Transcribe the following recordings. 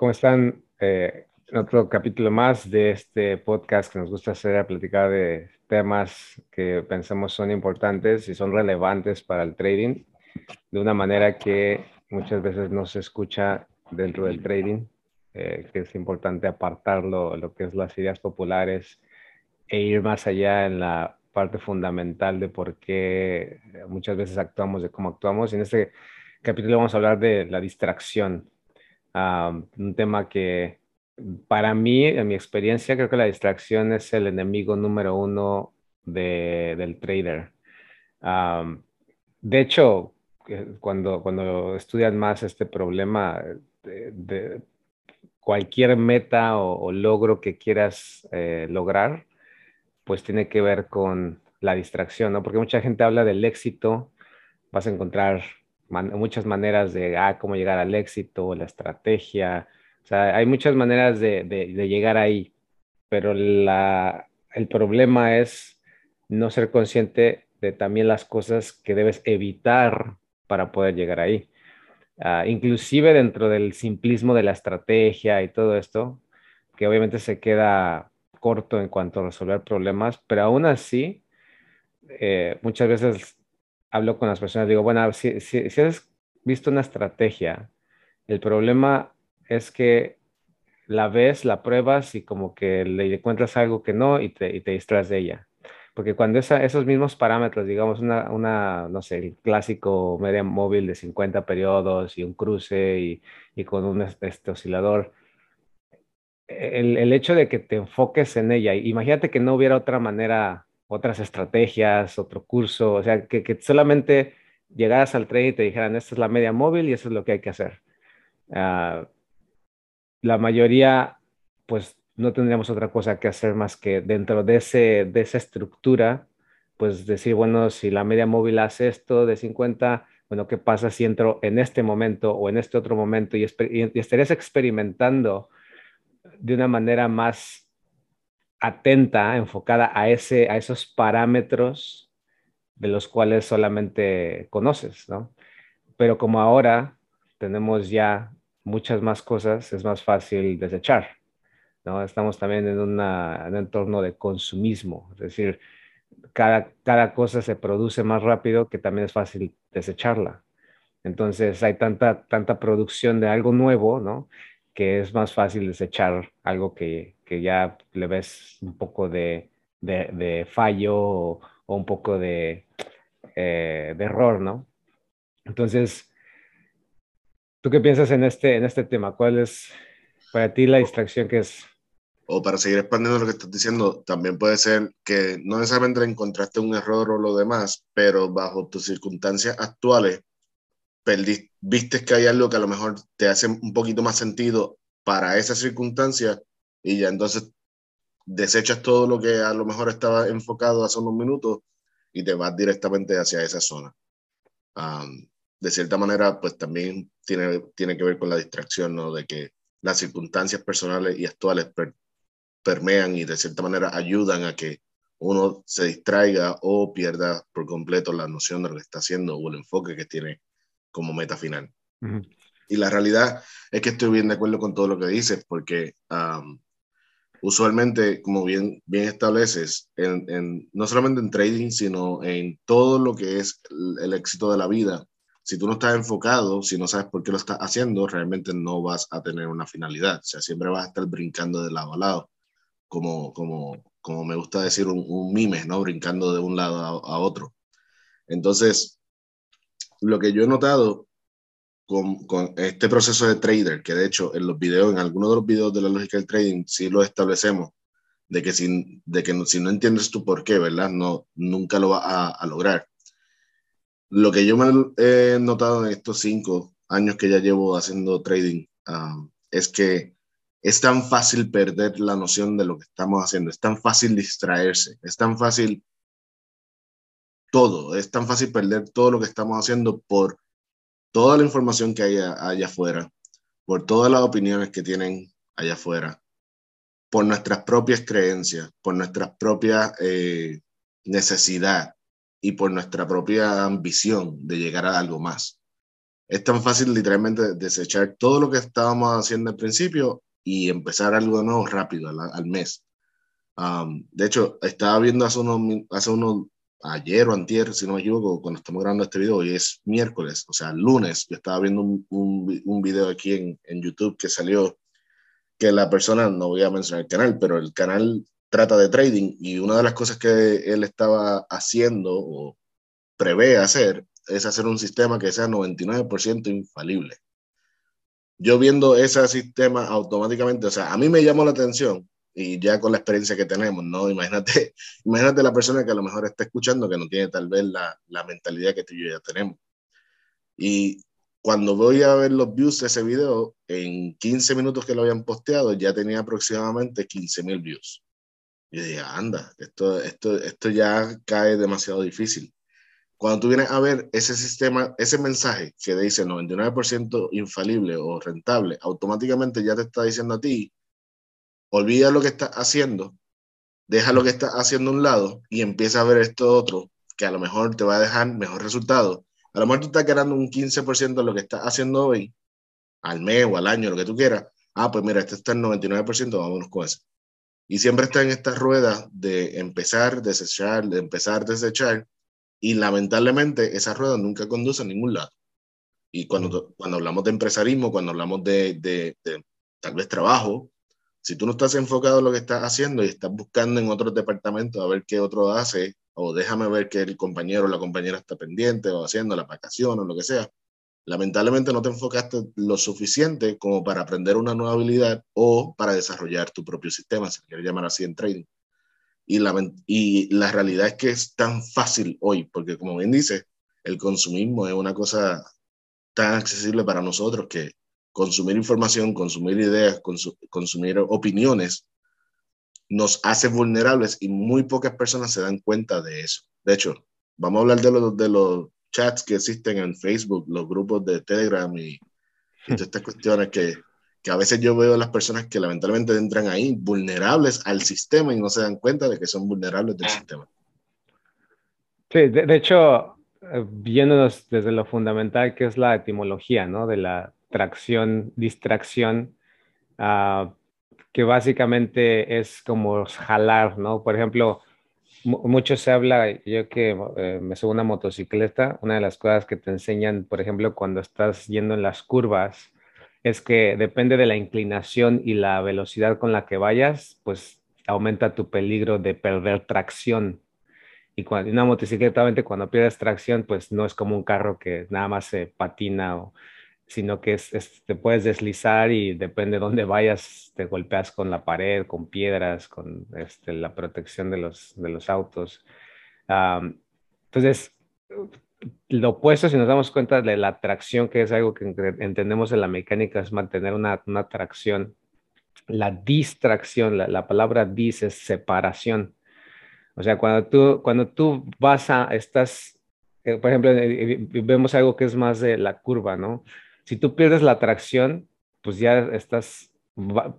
¿Cómo están? Eh, en otro capítulo más de este podcast que nos gusta hacer a platicar de temas que pensamos son importantes y son relevantes para el trading de una manera que muchas veces no se escucha dentro del trading, eh, que es importante apartarlo, lo que es las ideas populares e ir más allá en la parte fundamental de por qué muchas veces actuamos, de cómo actuamos. En este capítulo vamos a hablar de la distracción un tema que para mí, en mi experiencia, creo que la distracción es el enemigo número uno del trader. de hecho, eh, cuando, cuando estudian más este problema, de, cualquier meta o, logro que quieras eh, lograr, pues tiene que ver con la distracción, ¿no? Porque mucha gente habla del éxito, vas a encontrar muchas maneras de ah, cómo llegar al éxito, la estrategia. O sea, hay muchas maneras de, de, llegar ahí, pero la, el problema es no ser consciente de también las cosas que debes evitar para poder llegar ahí. Uh, inclusive dentro del simplismo de la estrategia y todo esto, que obviamente se queda corto en cuanto a resolver problemas, pero aún así, eh, muchas veces hablo con las personas, digo, bueno, si, si, has visto una estrategia, el problema es que la ves, la pruebas y como que le encuentras algo que no y te, y te distraes de ella. Porque cuando esos mismos parámetros, digamos, una, una, no sé, el clásico media móvil de 50 periodos y un cruce y, y con un este, oscilador, el, el, hecho de que te enfoques en ella, imagínate que no hubiera otra manera otras estrategias, otro curso, o sea, que, solamente llegaras al tren y te dijeran, esta es la media móvil y eso es lo que hay que hacer. Ah, la mayoría, pues no tendríamos otra cosa que hacer más que dentro de, ese, de esa estructura, pues decir, bueno, si la media móvil hace esto de 50, bueno, ¿qué pasa si entro en este momento o en este otro momento y, y estarías experimentando de una manera más atenta, enfocada a, ese, a esos parámetros de los cuales solamente conoces, ¿no? Pero como ahora tenemos ya muchas más cosas, es más fácil desechar, ¿no? Estamos también en, un entorno de consumismo, es decir, cada, cosa se produce más rápido que también es fácil desecharla. Entonces hay tanta, tanta producción de algo nuevo, ¿no? Que es más fácil desechar algo que, que ya le ves un poco de, de, fallo o, un poco de, eh, de, error, ¿no? Entonces, ¿tú qué piensas en este, en este tema? ¿Cuál es para ti la distracción que es? O para seguir expandiendo lo que estás diciendo, también puede ser que no necesariamente encontraste un error o lo demás, pero bajo tus circunstancias actuales, perdiste, viste que hay algo que a lo mejor te hace un poquito más sentido para esa circunstancia y ya entonces desechas todo lo que a lo mejor estaba enfocado hace unos minutos y te vas directamente hacia esa zona. de cierta manera, pues también tiene, tiene que ver con la distracción, ¿no? De que las circunstancias personales y actuales permean y de cierta manera ayudan a que uno se distraiga o pierda por completo la noción de lo que está haciendo o el enfoque que tiene como meta final. Y la realidad es que estoy bien de acuerdo con todo lo que dices, porque usualmente, como bien, bien estableces, en, no solamente en trading, sino en todo lo que es el, éxito de la vida, si tú no estás enfocado, si no sabes por qué lo estás haciendo, realmente no vas a tener una finalidad. O sea, siempre vas a estar brincando de lado a lado, como, como, como me gusta decir un, un mime, ¿no? Brincando de un lado a otro. Entonces, lo que yo he notado con, con, este proceso de trader, que de hecho en los videos, en algunos de los videos de la lógica del trading, sí lo establecemos, de que, si, de que no, si no entiendes tu por qué, ¿verdad? No, nunca lo vas a, a, lograr. Lo que yo me he notado en estos cinco años que ya llevo haciendo trading um, es que es tan fácil perder la noción de lo que estamos haciendo, es tan fácil distraerse, es tan fácil todo, es tan fácil perder todo lo que estamos haciendo por toda la información que hay allá afuera, por todas las opiniones que tienen allá afuera, por nuestras propias creencias, por nuestra propia eh, necesidad y por nuestra propia ambición de llegar a algo más. es tan fácil literalmente desechar todo lo que estábamos haciendo al principio y empezar algo nuevo rápido al, mes. de hecho, estaba viendo hace unos, hace unos, ayer o antier, si no me equivoco, cuando estamos grabando este video, hoy es miércoles, o sea, lunes, yo estaba viendo un, un, un video aquí en, en, YouTube que salió, que la persona, no voy a mencionar el canal, pero el canal trata de trading y una de las cosas que él estaba haciendo o prevé hacer es hacer un sistema que sea 99% infalible. Yo viendo ese sistema automáticamente, o sea, a mí me llamó la atención y ya con la experiencia que tenemos, ¿no? Imagínate, imagínate la persona que a lo mejor está escuchando que no tiene tal vez la, la mentalidad que tú y yo ya tenemos. Y cuando voy a ver los views de ese video, en 15 minutos que lo habían posteado, ya tenía aproximadamente 15 mil views. Y dije, anda, esto, esto, esto ya cae demasiado difícil. Cuando tú vienes a ver ese sistema, ese mensaje que dice 99% infalible o rentable, automáticamente ya te está diciendo a ti, olvida lo que estás haciendo, deja lo que estás haciendo a un lado y empieza a ver esto otro que a lo mejor te va a dejar mejor resultado. A lo mejor tú estás ganando un 15% de lo que estás haciendo hoy, al mes o al año, lo que tú quieras. Ah, pues mira, este está en 99%, vámonos con eso. Y siempre está en esta rueda de empezar, desechar, de empezar, desechar. Y lamentablemente esa rueda nunca conduce a ningún lado. Y cuando, cuando hablamos de empresarismo, cuando hablamos de, de, de tal vez trabajo, si tú no estás enfocado en lo que estás haciendo y estás buscando en otros departamentos a ver qué otro hace, o déjame ver que el compañero o la compañera está pendiente o haciendo la vacación o lo que sea, lamentablemente no te enfocaste lo suficiente como para aprender una nueva habilidad o para desarrollar tu propio sistema, si quieres llamar así en trading. Y la, y la realidad es que es tan fácil hoy, porque como bien dice, el consumismo es una cosa tan accesible para nosotros que consumir información, consumir ideas, consumir opiniones, nos hace vulnerables y muy pocas personas se dan cuenta de eso. De hecho, vamos a hablar de los, de los chats que existen en Facebook, los grupos de Telegram y, todas estas cuestiones que, que, a veces yo veo a las personas que lamentablemente entran ahí vulnerables al sistema y no se dan cuenta de que son vulnerables del sistema. Sí, de, hecho, eh, viéndonos desde lo fundamental que es la etimología, ¿no? De la tracción, distracción, uh, que básicamente es como jalar, ¿no? Por ejemplo, mucho se habla, yo que eh, me subo una motocicleta, una de las cosas que te enseñan, por ejemplo, cuando estás yendo en las curvas, es que depende de la inclinación y la velocidad con la que vayas, pues aumenta tu peligro de perder tracción. Y cuando una motocicleta, cuando pierdes tracción, pues no es como un carro que nada más se patina o sino que es, te puedes deslizar y depende de dónde vayas, te golpeas con la pared, con piedras, con este, la protección de los, de los autos. entonces, lo opuesto, si nos damos cuenta de la tracción, que es algo que entendemos en la mecánica, es mantener una, una tracción. La distracción, la, la, palabra dis es separación. O sea, cuando tú, cuando tú vas a, estás, eh, por ejemplo, eh, eh, vemos algo que es más de la curva, ¿no? Si tú pierdes la atracción, pues ya estás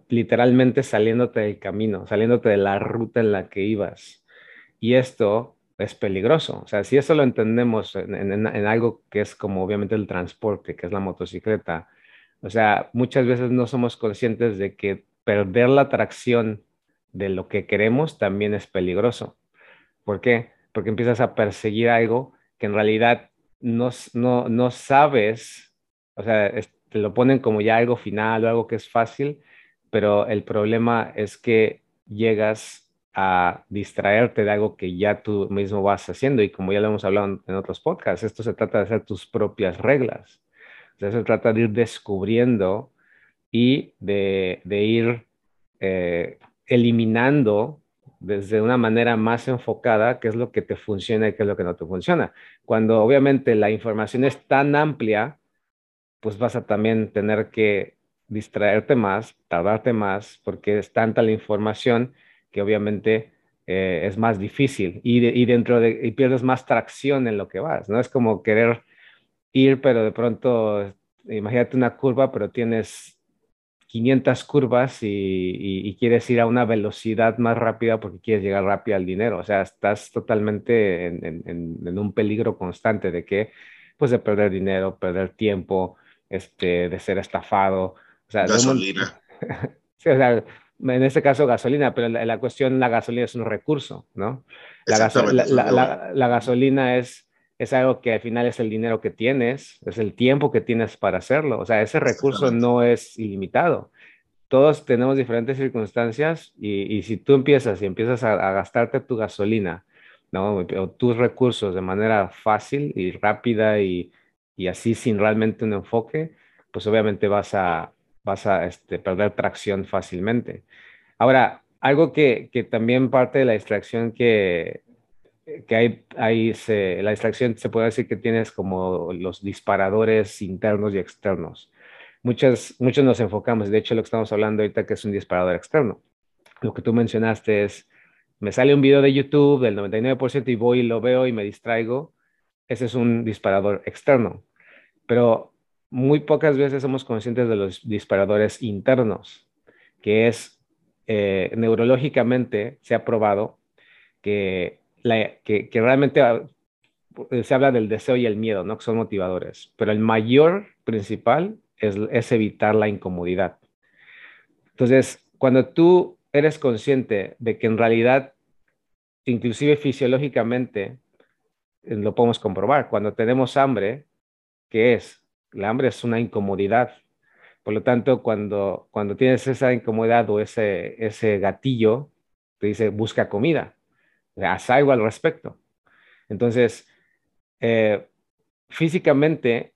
literalmente saliéndote del camino, saliéndote de la ruta en la que ibas. Y esto es peligroso. O sea, si eso lo entendemos en, algo que es como obviamente el transporte, que es la motocicleta, o sea, muchas veces no somos conscientes de que perder la atracción de lo que queremos también es peligroso. ¿Por qué? Porque empiezas a perseguir algo que en realidad no, no, no sabes o sea, te lo ponen como ya algo final o algo que es fácil, pero el problema es que llegas a distraerte de algo que ya tú mismo vas haciendo y como ya lo hemos hablado en otros podcasts, esto se trata de hacer tus propias reglas. O sea, se trata de ir descubriendo y de, ir eh, eliminando desde una manera más enfocada qué es lo que te funciona y qué es lo que no te funciona. Cuando obviamente la información es tan amplia, pues vas a también tener que distraerte más, tardarte más, porque es tanta la información que obviamente eh, es más difícil y, dentro de, y pierdes más tracción en lo que vas, ¿no? Es como querer ir, pero de pronto, imagínate una curva, pero tienes 500 curvas y, quieres ir a una velocidad más rápida porque quieres llegar rápido al dinero. O sea, estás totalmente en, en un peligro constante de que pues de perder dinero, perder tiempo, este, de ser estafado. O sea, gasolina. sí, o sea, en este caso gasolina, pero la, la, cuestión, la gasolina es un recurso, ¿no? La, la, la, gasolina es, es algo que al final es el dinero que tienes, es el tiempo que tienes para hacerlo. O sea, ese recurso no es ilimitado. Todos tenemos diferentes circunstancias y, y si tú empiezas y empiezas a, a, gastarte tu gasolina, ¿no? O tus recursos de manera fácil y rápida y, y así sin realmente un enfoque, pues obviamente vas a, vas a este, perder tracción fácilmente. Ahora, algo que, que, también parte de la distracción que, que hay, hay se, la distracción se puede decir que tienes como los disparadores internos y externos. Muchas, muchos nos enfocamos, de hecho lo que estamos hablando ahorita que es un disparador externo. Lo que tú mencionaste es, me sale un video de YouTube del 99% y voy y lo veo y me distraigo. Ese es un disparador externo. Pero muy pocas veces somos conscientes de los disparadores internos, que es eh, neurológicamente se ha probado que, realmente ah, se habla del deseo y el miedo, ¿no? que son motivadores, pero el mayor principal es, es evitar la incomodidad. Entonces, cuando tú eres consciente de que en realidad, inclusive fisiológicamente, eh, lo podemos comprobar, cuando tenemos hambre, ¿qué es? la hambre es una incomodidad. Por lo tanto, cuando, cuando tienes esa incomodidad o ese, ese gatillo, te dice, busca comida, haz algo al respecto. Entonces, eh, físicamente,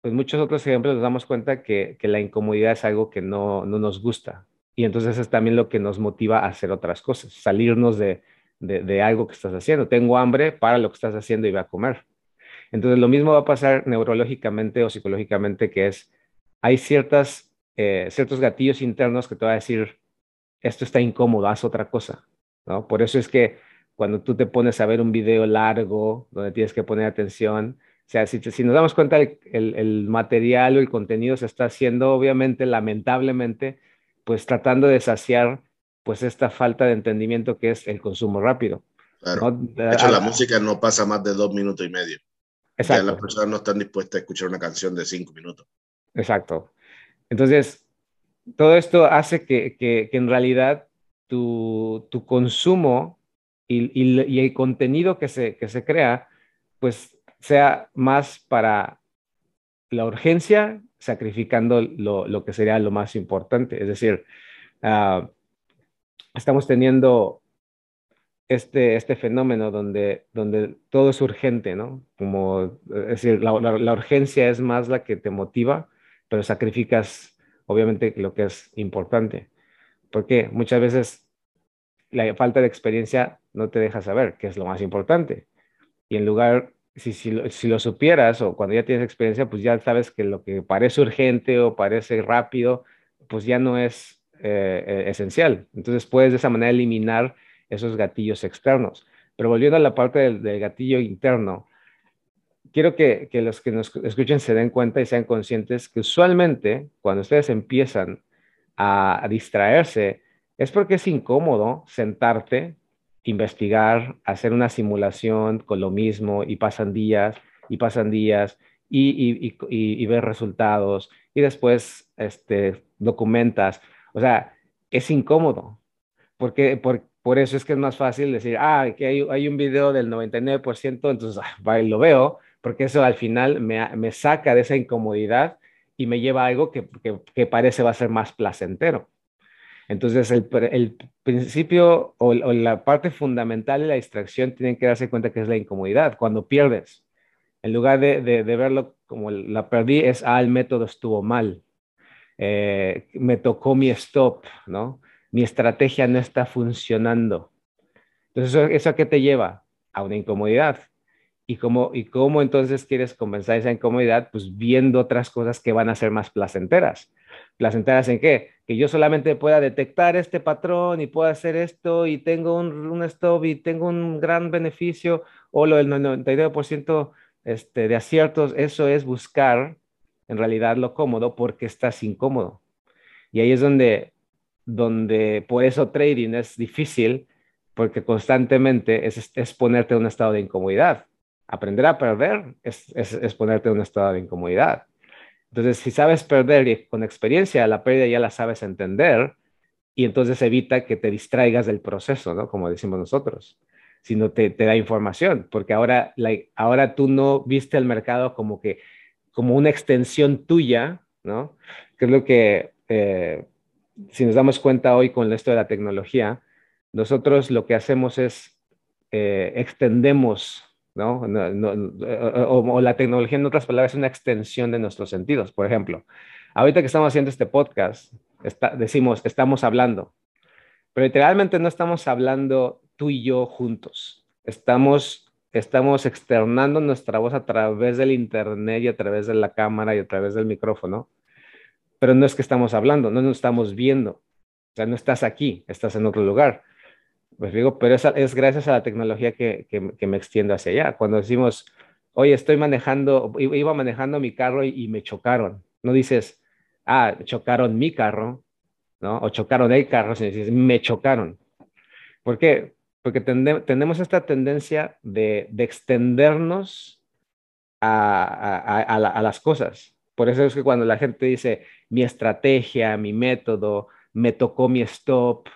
pues muchos otros ejemplos nos damos cuenta que, que la incomodidad es algo que no, no, nos gusta. Y entonces es también lo que nos motiva a hacer otras cosas, salirnos de, de, algo que estás haciendo. Tengo hambre, para lo que estás haciendo y voy a comer. Entonces, lo mismo va a pasar neurológicamente o psicológicamente, que es, hay ciertas, eh, ciertos gatillos internos que te va a decir, esto está incómodo, haz otra cosa, ¿no? Por eso es que cuando tú te pones a ver un video largo, donde tienes que poner atención, o sea, si, si nos damos cuenta, el, material o el contenido se está haciendo, obviamente, lamentablemente, pues tratando de saciar, pues esta falta de entendimiento que es el consumo rápido. Claro. De hecho, la música no pasa más de dos minutos y medio. Exacto. las personas no están dispuestas a escuchar una canción de cinco minutos. Exacto. Entonces, todo esto hace que, que, en realidad tu, tu consumo y, y, el contenido que se, que se crea, pues sea más para la urgencia, sacrificando lo, lo que sería lo más importante. Es decir, uh, estamos teniendo este, este fenómeno donde, donde todo es urgente, ¿no? Como, es decir, la, la, urgencia es más la que te motiva, pero sacrificas, obviamente, lo que es importante. Porque muchas veces la falta de experiencia no te deja saber qué es lo más importante. Y en lugar, si, si, si lo supieras o cuando ya tienes experiencia, pues ya sabes que lo que parece urgente o parece rápido, pues ya no es eh, eh esencial. Entonces puedes de esa manera eliminar esos gatillos externos. Pero volviendo a la parte del, gatillo interno, quiero que, los que nos escuchen se den cuenta y sean conscientes que usualmente cuando ustedes empiezan a, distraerse es porque es incómodo sentarte, investigar, hacer una simulación con lo mismo y pasan días y pasan días y, y, ver resultados y después este, documentas. O sea, es incómodo. Porque, porque, por eso es que es más fácil decir, ah, que hay, hay un video del 99%, entonces ah, lo veo, porque eso al final me, me, saca de esa incomodidad y me lleva a algo que, que, que parece va a ser más placentero. Entonces, el, el principio o, o, la parte fundamental de la distracción tienen que darse cuenta que es la incomodidad. Cuando pierdes, en lugar de, de, de verlo como la perdí, es, ah, el método estuvo mal. Eh, me tocó mi stop, ¿no? mi estrategia no está funcionando. Entonces, ¿eso, a qué te lleva? A una incomodidad. ¿Y cómo, ¿Y cómo entonces quieres compensar esa incomodidad? Pues viendo otras cosas que van a ser más placenteras. ¿Placenteras en qué? Que yo solamente pueda detectar este patrón y pueda hacer esto y tengo un, un stop y tengo un gran beneficio o lo del 99% este, de aciertos. Eso es buscar en realidad lo cómodo porque estás incómodo. Y ahí es donde donde por eso trading es difícil, porque constantemente es, es ponerte en un estado de incomodidad. Aprender a perder es, es, ponerte en un estado de incomodidad. Entonces, si sabes perder y con experiencia la pérdida ya la sabes entender, y entonces evita que te distraigas del proceso, ¿no? Como decimos nosotros, sino te, te da información, porque ahora, ahora tú no viste el mercado como que, como una extensión tuya, ¿no? Que es lo que, eh, si nos damos cuenta hoy con esto de la tecnología, nosotros lo que hacemos es eh, extendemos, ¿no? o, la tecnología, en otras palabras, es una extensión de nuestros sentidos. Por ejemplo, ahorita que estamos haciendo este podcast, decimos, estamos hablando, pero literalmente no estamos hablando tú y yo juntos. Estamos, estamos externando nuestra voz a través del internet y a través de la cámara y a través del micrófono, pero no es que estamos hablando, no nos estamos viendo. O sea, no estás aquí, estás en otro lugar. Pues digo, pero es, es gracias a la tecnología que, que, me extiendo hacia allá. Cuando decimos, oye, estoy manejando, iba manejando mi carro y, me chocaron. No dices, ah, chocaron mi carro, ¿no? O chocaron el carro, sino dices, me chocaron. ¿Por qué? Porque tenemos esta tendencia de, de extendernos a, a, a, a las cosas. Por eso es que cuando la gente dice mi estrategia, mi método, me tocó mi stop,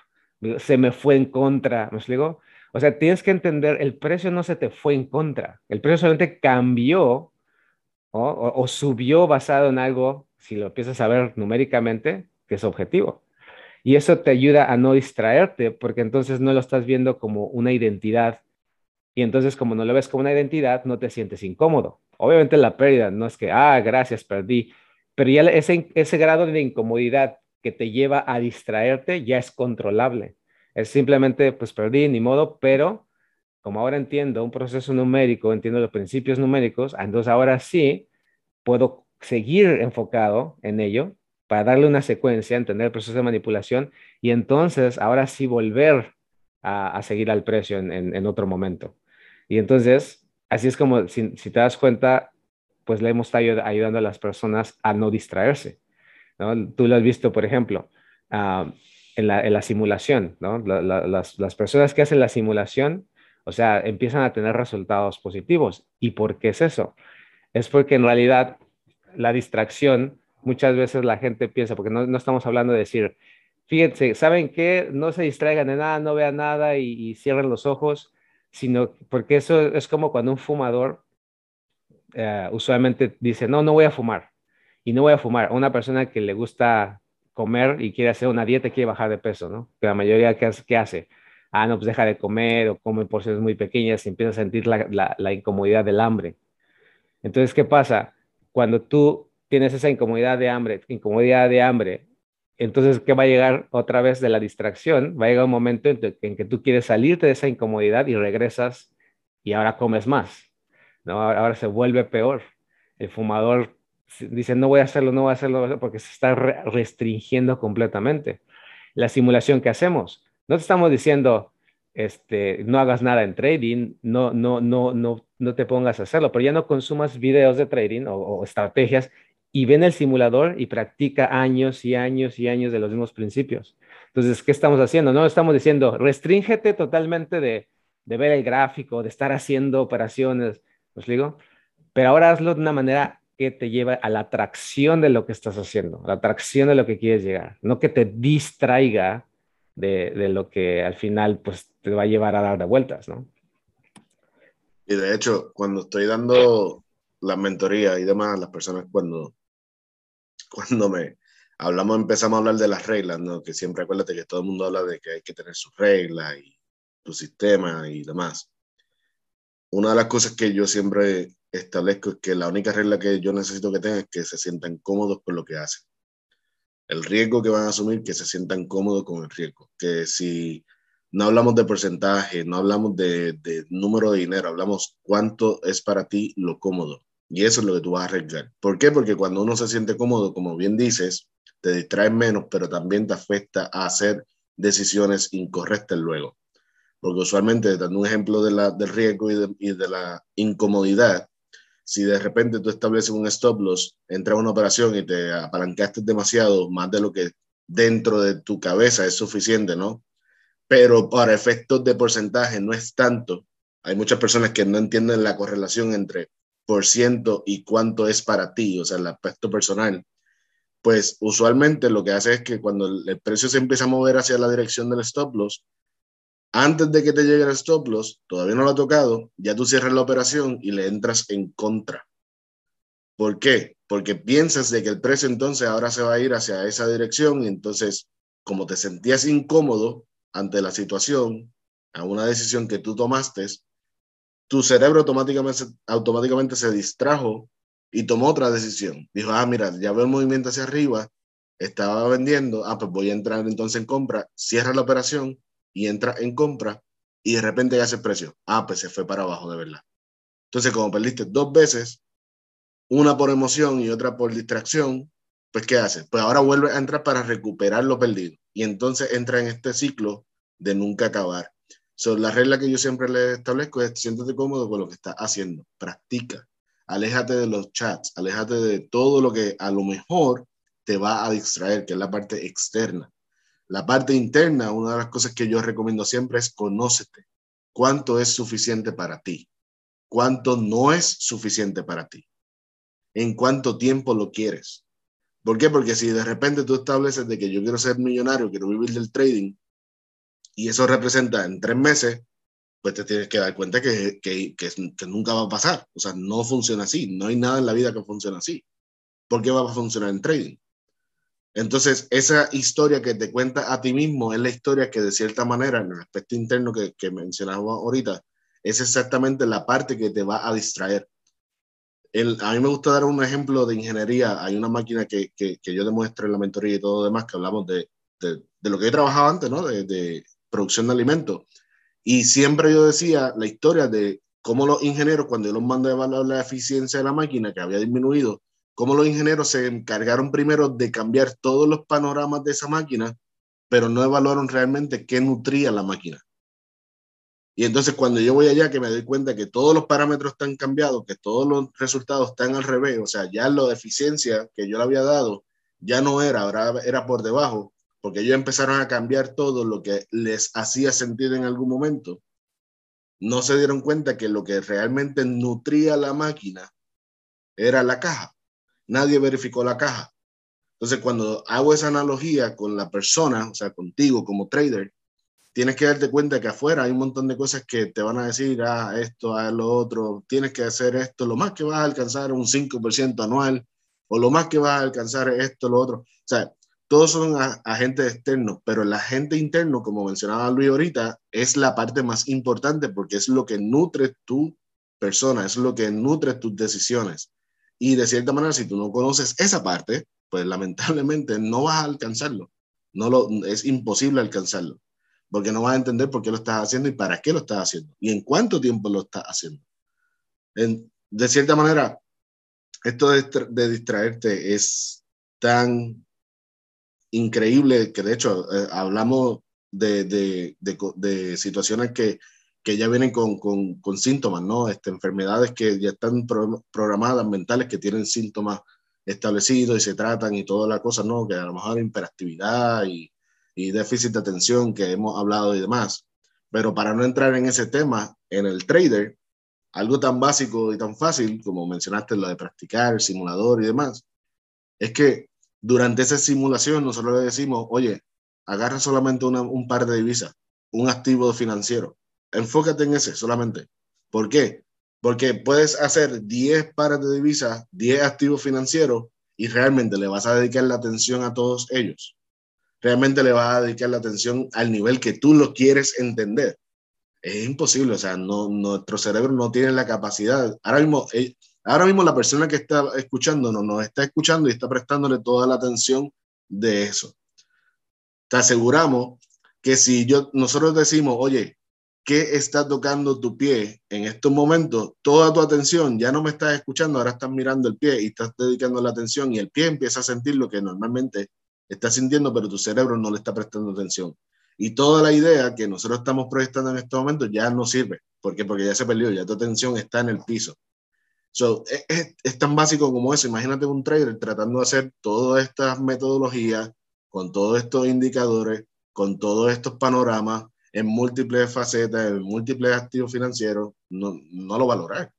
se me fue en contra, ¿me explico? O sea, tienes que entender, el precio no se te fue en contra, el precio solamente cambió o, subió basado en algo, si lo empiezas a ver numéricamente, que es objetivo. Y eso te ayuda a no distraerte, porque entonces no lo estás viendo como una identidad. Y entonces, como no lo ves como una identidad, no te sientes incómodo. Obviamente la pérdida no es que, ah, gracias, perdí, pero ya ese, ese grado de incomodidad que te lleva a distraerte ya es controlable. Es simplemente, pues perdí, ni modo, pero como ahora entiendo un proceso numérico, entiendo los principios numéricos, entonces ahora sí puedo seguir enfocado en ello para darle una secuencia, entender el proceso de manipulación y entonces ahora sí volver a, seguir al precio en, otro momento. Y entonces, así es como, si, si te das cuenta, pues le hemos estado ayudando a las personas a no distraerse. Tú lo has visto, por ejemplo, ah, en, la, simulación, ¿no? las, personas que hacen la simulación, o sea, empiezan a tener resultados positivos. ¿Y por qué es eso? Es porque en realidad la distracción, muchas veces la gente piensa, porque no, estamos hablando de decir, fíjense, ¿saben qué? No se distraigan de nada, no vean nada y, cierren los ojos, sino porque eso es como cuando un fumador eh, usualmente dice, no, no voy a fumar y no voy a fumar. Una persona que le gusta comer y quiere hacer una dieta y quiere bajar de peso, ¿no? Que la mayoría, ¿qué, qué hace? Ah, no, pues deja de comer o come porciones muy pequeñas y empieza a sentir la, la, incomodidad del hambre. Entonces, ¿qué pasa? Cuando tú tienes esa incomodidad de hambre, incomodidad de hambre, entonces, ¿qué va a llegar otra vez de la distracción? Va a llegar un momento en, en que tú quieres salirte de esa incomodidad y regresas y ahora comes más, ¿no? ahora se vuelve peor. El fumador dice, no voy a hacerlo, no voy a hacerlo, porque se está restringiendo completamente. La simulación que hacemos, no te estamos diciendo, este, no hagas nada en trading, no, no, no, no, no te pongas a hacerlo, pero ya no consumas videos de trading o, estrategias y ven el simulador y practica años y años y años de los mismos principios. Entonces, ¿qué estamos haciendo? No estamos diciendo, restríngete totalmente de, de ver el gráfico, de estar haciendo operaciones, os digo, pero ahora hazlo de una manera que te lleva a la atracción de lo que estás haciendo, a la atracción de lo que quieres llegar, no que te distraiga de, de, lo que al final pues te va a llevar a dar de vueltas, ¿no? Y de hecho, cuando estoy dando la mentoría y demás, las personas cuando, cuando me hablamos, empezamos a hablar de las reglas, ¿no? Que siempre acuérdate que todo el mundo habla de que hay que tener sus reglas y tu sistema y demás. Una de las cosas que yo siempre establezco que la única regla que yo necesito que tengan es que se sientan cómodos con lo que hacen. El riesgo que van a asumir, que se sientan cómodos con el riesgo. Que si no hablamos de porcentaje, no hablamos de, de número de dinero, hablamos cuánto es para ti lo cómodo. Y eso es lo que tú vas a arriesgar. ¿Por qué? Porque cuando uno se siente cómodo, como bien dices, te distraes menos, pero también te afecta a hacer decisiones incorrectas luego. Porque usualmente, dando un ejemplo del riesgo y de, la incomodidad, si de repente tú estableces un stop loss, entras a una operación y te apalancaste demasiado, más de lo que dentro de tu cabeza es suficiente, ¿no? Pero para efectos de porcentaje no es tanto. hay muchas personas que no entienden la correlación entre y cuánto es para ti, o sea, el aspecto personal. Pues usualmente lo que hace es que cuando el precio se empieza a mover hacia la dirección del stop loss, antes de que te llegue el stop loss, todavía no lo ha tocado, ya tú cierras la operación y le entras en contra. ¿Por qué? Porque piensas de que el precio entonces ahora se va a ir hacia esa dirección y entonces, como te sentías incómodo ante la situación, a una decisión que tú tomaste, tu cerebro automáticamente, automáticamente se distrajo y tomó otra decisión. Dijo, ah, mira, ya veo el movimiento hacia arriba, estaba vendiendo, ah, pues voy a entrar entonces en compra, cierra la operación y entra en compra y de repente ya hace precio. Ah, pues se fue para abajo de verdad. Entonces, como perdiste dos veces, una por emoción y otra por distracción, pues ¿qué hace? Pues ahora vuelve a entrar para recuperar lo perdido. Y entonces entra en este ciclo de nunca acabar. So, la regla que yo siempre le establezco es siéntate cómodo con lo que estás haciendo, practica, aléjate de los chats, aléjate de todo lo que a lo mejor te va a distraer, que es la parte externa. La parte interna, una de las cosas que yo recomiendo siempre es conócete. ¿Cuánto es suficiente para ti? ¿Cuánto no es suficiente para ti? ¿En cuánto tiempo lo quieres? ¿Por qué? Porque si de repente tú estableces de que yo quiero ser millonario, quiero vivir del trading, y eso representa en tres meses, pues te tienes que dar cuenta que, que, que, que, nunca va a pasar. O sea, no funciona así. No hay nada en la vida que funcione así. ¿Por qué va a funcionar en trading? Entonces, esa historia que te cuenta a ti mismo es la historia que de cierta manera, en el aspecto interno que, que mencionaba ahorita, es exactamente la parte que te va a distraer. El, a mí me gusta dar un ejemplo de ingeniería. Hay una máquina que, que, que yo demuestro en la mentoría y todo lo demás, que hablamos de, de, de lo que he trabajado antes, ¿no? De, de producción de alimentos. Y siempre yo decía la historia de cómo los ingenieros, cuando yo los mandé a evaluar la eficiencia de la máquina, que había disminuido, cómo los ingenieros se encargaron primero de cambiar todos los panoramas de esa máquina, pero no evaluaron realmente qué nutría la máquina. Y entonces cuando yo voy allá, que me doy cuenta que todos los parámetros están cambiados, que todos los resultados están al revés, o sea, ya de eficiencia que yo le había dado ya no era, ahora era por debajo, porque ellos empezaron a cambiar todo lo que les hacía sentido en algún momento. No se dieron cuenta que lo que realmente nutría la máquina era la caja nadie verificó la caja. Entonces, cuando hago esa analogía con la persona, o sea, contigo como trader, tienes que darte cuenta que afuera hay un montón de cosas que te van a decir, ah, esto, ah, lo otro, tienes que hacer esto, lo más que vas a alcanzar un 5% anual, o lo más que vas a alcanzar esto, lo otro. O sea, todos son agentes externos, pero el agente interno, como mencionaba Luis ahorita, es la parte más importante porque es lo que nutre tu persona, es lo que nutre tus decisiones. Y de cierta manera, si tú no conoces esa parte, pues lamentablemente no vas a alcanzarlo. No lo, es imposible alcanzarlo, porque no vas a entender por qué lo estás haciendo y para qué lo estás haciendo y en cuánto tiempo lo estás haciendo. En, de cierta manera, esto de, de, distraerte es tan increíble que de hecho eh, hablamos de, de, de, situaciones que que ya vienen con, con, con síntomas, ¿no? Este, enfermedades que ya están programadas, mentales, que tienen síntomas establecidos y se tratan y toda la cosa, ¿no? Que a lo mejor hiperactividad y, y déficit de atención que hemos hablado y demás. Pero para no entrar en ese tema, en el trader, algo tan básico y tan fácil como mencionaste, lo de practicar, el simulador y demás, es que durante esa simulación nosotros le decimos, oye, agarra solamente una, un par de divisas, un activo financiero, enfócate en ese solamente. ¿Por qué? Porque puedes hacer 10 pares de divisas, 10 activos financieros y realmente le vas a dedicar la atención a todos ellos. Realmente le vas a dedicar la atención al nivel que tú lo quieres entender. Es imposible, o sea, no, nuestro cerebro no tiene la capacidad. Ahora mismo, eh, ahora mismo la persona que está escuchándonos nos está escuchando y está prestándole toda la atención de eso. Te aseguramos que si yo, nosotros decimos, oye, qué está tocando tu pie en estos momentos, toda tu atención, ya no me estás escuchando, ahora estás mirando el pie y estás dedicando la atención y el pie empieza a sentir lo que normalmente está sintiendo, pero tu cerebro no le está prestando atención. Y toda la idea que nosotros estamos proyectando en estos momentos ya no sirve. ¿Por qué? Porque ya se perdió, ya tu atención está en el piso. So, es, es, es tan básico como eso. Imagínate un trader tratando de hacer todas estas metodologías, con todos estos indicadores, con todos estos panoramas, en múltiples facetas, en múltiples activos financieros, no, no lo valorar.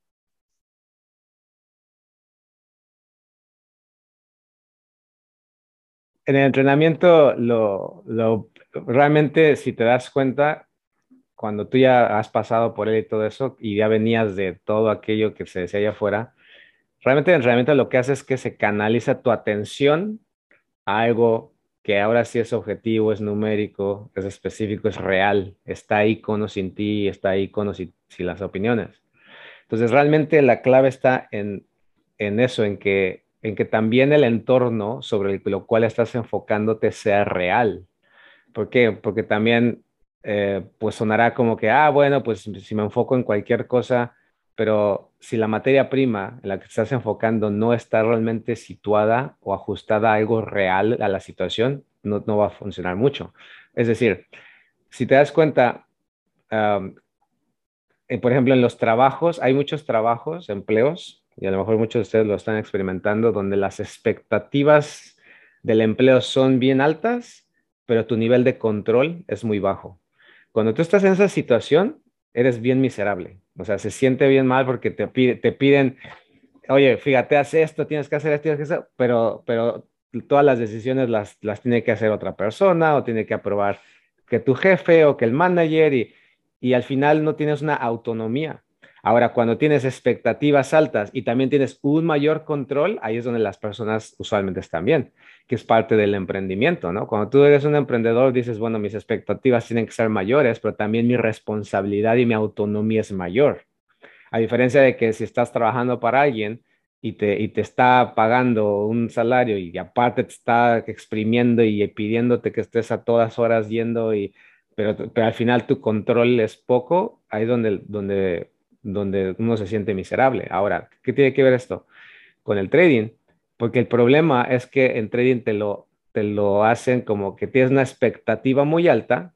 En el entrenamiento, lo, lo, realmente, si te das cuenta, cuando tú ya has pasado por él y todo eso, y ya venías de todo aquello que se decía allá afuera, realmente entrenamiento lo que hace es que se canaliza tu atención a algo que ahora sí es objetivo, es numérico, es específico, es real, está ahí con o sin ti, está ahí con o sin, las opiniones. Entonces, realmente la clave está en, en eso, en que, en que también el entorno sobre el, cual estás enfocándote sea real. ¿Por qué? Porque también, eh, pues sonará como que, ah, bueno, pues si me enfoco en cualquier cosa, pero si la materia prima en la que estás enfocando no está realmente situada o ajustada a algo real a la situación, no, va a funcionar mucho. Es decir, si te das cuenta, eh, por ejemplo, en los trabajos, hay muchos trabajos, empleos, y a lo mejor muchos de ustedes lo están experimentando, donde las expectativas del empleo son bien altas, pero tu nivel de control es muy bajo. Cuando tú estás en esa situación, eres bien miserable. O sea, se siente bien mal porque te, te piden, oye, fíjate, haz esto, tienes que hacer esto, tienes que hacer, pero, pero todas las decisiones las, las tiene que hacer otra persona o tiene que aprobar que tu jefe o que el manager y, y al final no tienes una autonomía. Ahora, cuando tienes expectativas altas y también tienes un mayor control, ahí es donde las personas usualmente están bien, que es parte del emprendimiento, ¿no? Cuando tú eres un emprendedor, dices, bueno, mis expectativas tienen que ser mayores, pero también mi responsabilidad y mi autonomía es mayor. A diferencia de que si estás trabajando para alguien y te, y te está pagando un salario y aparte te está exprimiendo y pidiéndote que estés a todas horas yendo y pero, pero al final tu control es poco, ahí es donde, donde donde uno se siente miserable. Ahora, ¿qué tiene que ver esto con el trading? Porque el problema es que en trading te lo, te lo hacen como que tienes una expectativa muy alta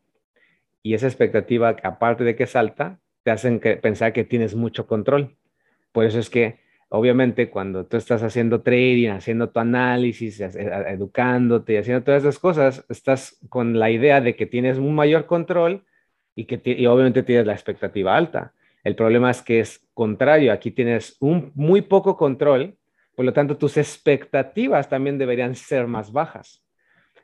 y esa expectativa, aparte de que es alta, te hacen que, pensar que tienes mucho control. Por eso es que, obviamente, cuando tú estás haciendo trading, haciendo tu análisis, educándote y haciendo todas esas cosas, estás con la idea de que tienes un mayor control y que y obviamente tienes la expectativa alta. El problema es que es contrario, aquí tienes un muy poco control, por lo tanto tus expectativas también deberían ser más bajas.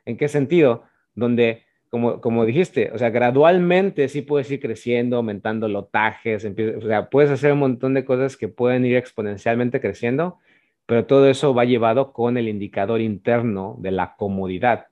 ¿En qué sentido? Donde, como, como dijiste, o sea, gradualmente sí puedes ir creciendo, aumentando lotajes, o sea, puedes hacer un montón de cosas que pueden ir exponencialmente creciendo, pero todo eso va llevado con el indicador interno de la comodidad.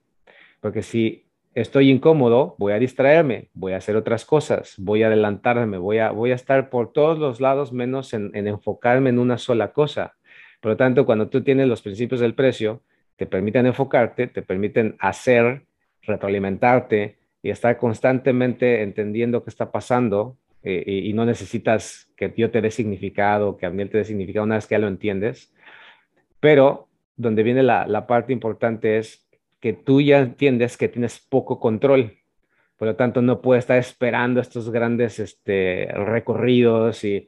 Porque si estoy incómodo, voy a distraerme, voy a hacer otras cosas, voy a adelantarme, voy a, voy a estar por todos los lados menos en, enfocarme en una sola cosa. Por lo tanto, cuando tú tienes los principios del precio, te permiten enfocarte, te permiten hacer, retroalimentarte y estar constantemente entendiendo qué está pasando eh, y, no necesitas que yo te dé significado, que a mí te dé significado una vez que ya lo entiendes. Pero donde viene la, parte importante es que tú ya entiendes que tienes poco control. Por lo tanto, no puedes estar esperando estos grandes este, recorridos y,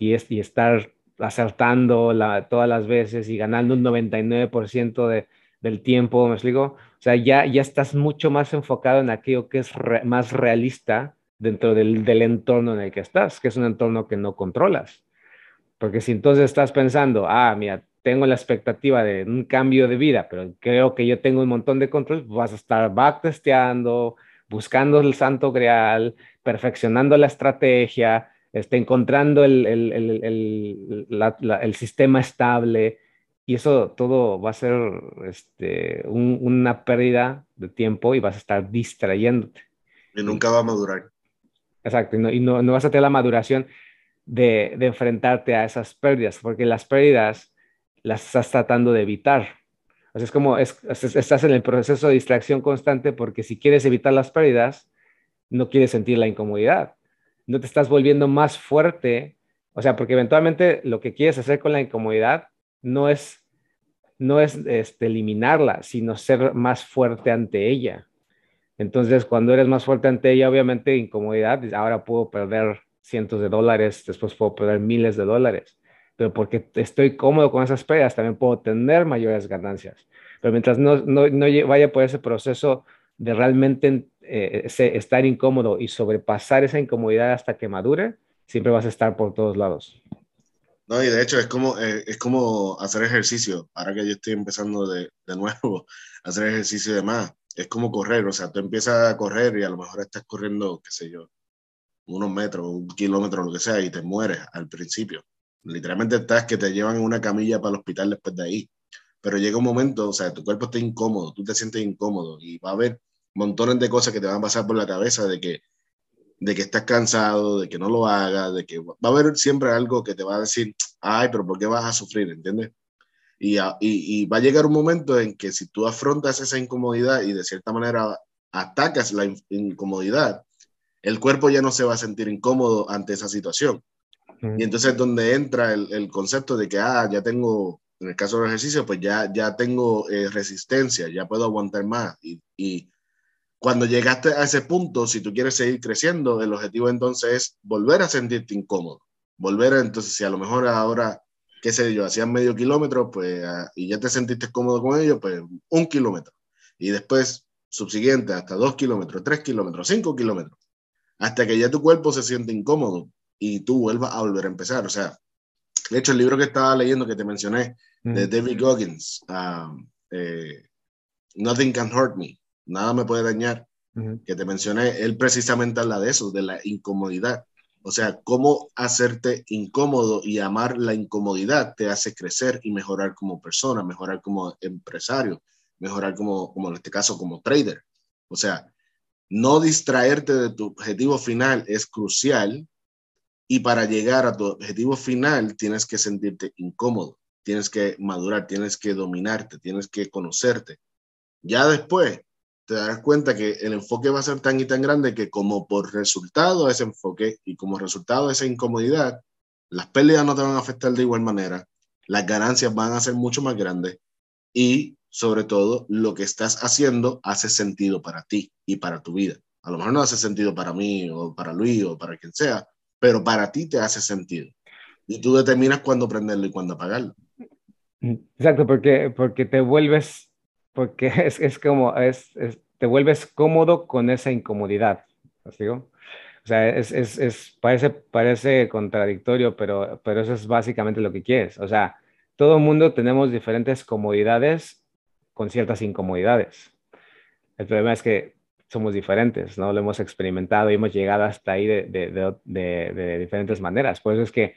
estar acertando todas las veces y ganando un 99% de, del tiempo, ¿me explico? O sea, ya, ya estás mucho más enfocado en aquello que es más realista dentro del, del, entorno en el que estás, que es un entorno que no controlas. Porque si entonces estás pensando, ah, mira, tengo la expectativa de un cambio de vida, pero creo que yo tengo un montón de control, vas a estar backtesteando, buscando el santo grial, perfeccionando la estrategia, este, encontrando el, el, el, el, sistema estable, y eso todo va a ser este, una pérdida de tiempo y vas a estar distrayéndote. Y nunca va a madurar. Exacto, y no, y no, no vas a tener la maduración de, de enfrentarte a esas pérdidas, porque las pérdidas las estás tratando de evitar. O sea, es como estás en el proceso de distracción constante porque si quieres evitar las pérdidas, no quieres sentir la incomodidad. No te estás volviendo más fuerte. O sea, porque eventualmente lo que quieres hacer con la incomodidad no es, no es este, eliminarla, sino ser más fuerte ante ella. Entonces, cuando eres más fuerte ante ella, obviamente incomodidad, ahora puedo perder cientos de dólares, después puedo perder miles de dólares pero porque estoy cómodo con esas pérdidas, también puedo tener mayores ganancias. Pero mientras no, no, no vaya por ese proceso de realmente eh, estar incómodo y sobrepasar esa incomodidad hasta que madure, siempre vas a estar por todos lados. No, y de hecho es como, eh, es como hacer ejercicio. Ahora que yo estoy empezando de, de nuevo hacer ejercicio de más, es como correr. O sea, tú empiezas a correr y a lo mejor estás corriendo, qué sé yo, unos metros, un kilómetro, lo que sea, y te mueres al principio. Literalmente estás que te llevan en una camilla para el hospital después de ahí. Pero llega un momento, o sea, tu cuerpo está incómodo, tú te sientes incómodo y va a haber montones de cosas que te van a pasar por la cabeza de que, de que estás cansado, de que no lo hagas, de que va a haber siempre algo que te va a decir, ay, pero ¿por qué vas a sufrir? ¿Entiendes? Y, y, va a llegar un momento en que si tú afrontas esa incomodidad y de cierta manera atacas la incomodidad, el cuerpo ya no se va a sentir incómodo ante esa situación. Y entonces es donde entra el, el, concepto de que, ah, ya tengo, en el caso del ejercicio, pues ya, ya tengo eh, resistencia, ya puedo aguantar más. Y, y, cuando llegaste a ese punto, si tú quieres seguir creciendo, el objetivo entonces es volver a sentirte incómodo. Volver a, entonces, si a lo mejor ahora, qué sé yo, hacían medio kilómetro, pues, ah, y ya te sentiste cómodo con ello, pues un kilómetro. Y después, subsiguiente, hasta dos kilómetros, tres kilómetros, cinco kilómetros hasta que ya tu cuerpo se siente incómodo y tú vuelvas a volver a empezar. O sea, de hecho, el libro que estaba leyendo que te mencioné, de David Goggins, um, eh, Nothing Can Hurt Me, nada me puede dañar, que te mencioné, él precisamente habla de eso, de la incomodidad. O sea, cómo hacerte incómodo y amar la incomodidad te hace crecer y mejorar como persona, mejorar como empresario, mejorar como, como en este caso, como trader. O sea, no distraerte de tu objetivo final es crucial y para llegar a tu objetivo final tienes que sentirte incómodo, tienes que madurar, tienes que dominarte, tienes que conocerte. Ya después te darás cuenta que el enfoque va a ser tan y tan grande que como por resultado de ese enfoque y como resultado de esa incomodidad, las pérdidas no te van a afectar de igual manera, las ganancias van a ser mucho más grandes y sobre todo, lo que estás haciendo hace sentido para ti y para tu vida. A lo mejor no hace sentido para mí o para Luis o para quien sea, pero para ti te hace sentido. Y tú determinas cuándo prenderlo y cuándo apagarlo. Exacto, porque, porque te vuelves, porque es, es como, es, te vuelves cómodo con esa incomodidad. ¿así? O sea, es, es, es, parece, parece contradictorio, pero, pero eso es básicamente lo que quieres. O sea, todo el mundo tenemos diferentes comodidades con ciertas incomodidades. El problema es que somos diferentes, ¿no? Lo hemos experimentado y hemos llegado hasta ahí de, de, de, diferentes maneras. Por eso es que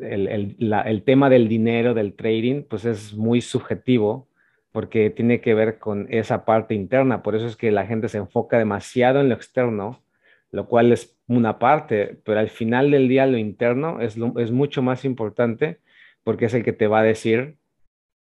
el, el, la, el, tema del dinero, del trading, pues es muy subjetivo porque tiene que ver con esa parte interna. Por eso es que la gente se enfoca demasiado en lo externo, lo cual es una parte, pero al final del día lo interno es, lo, es mucho más importante porque es el que te va a decir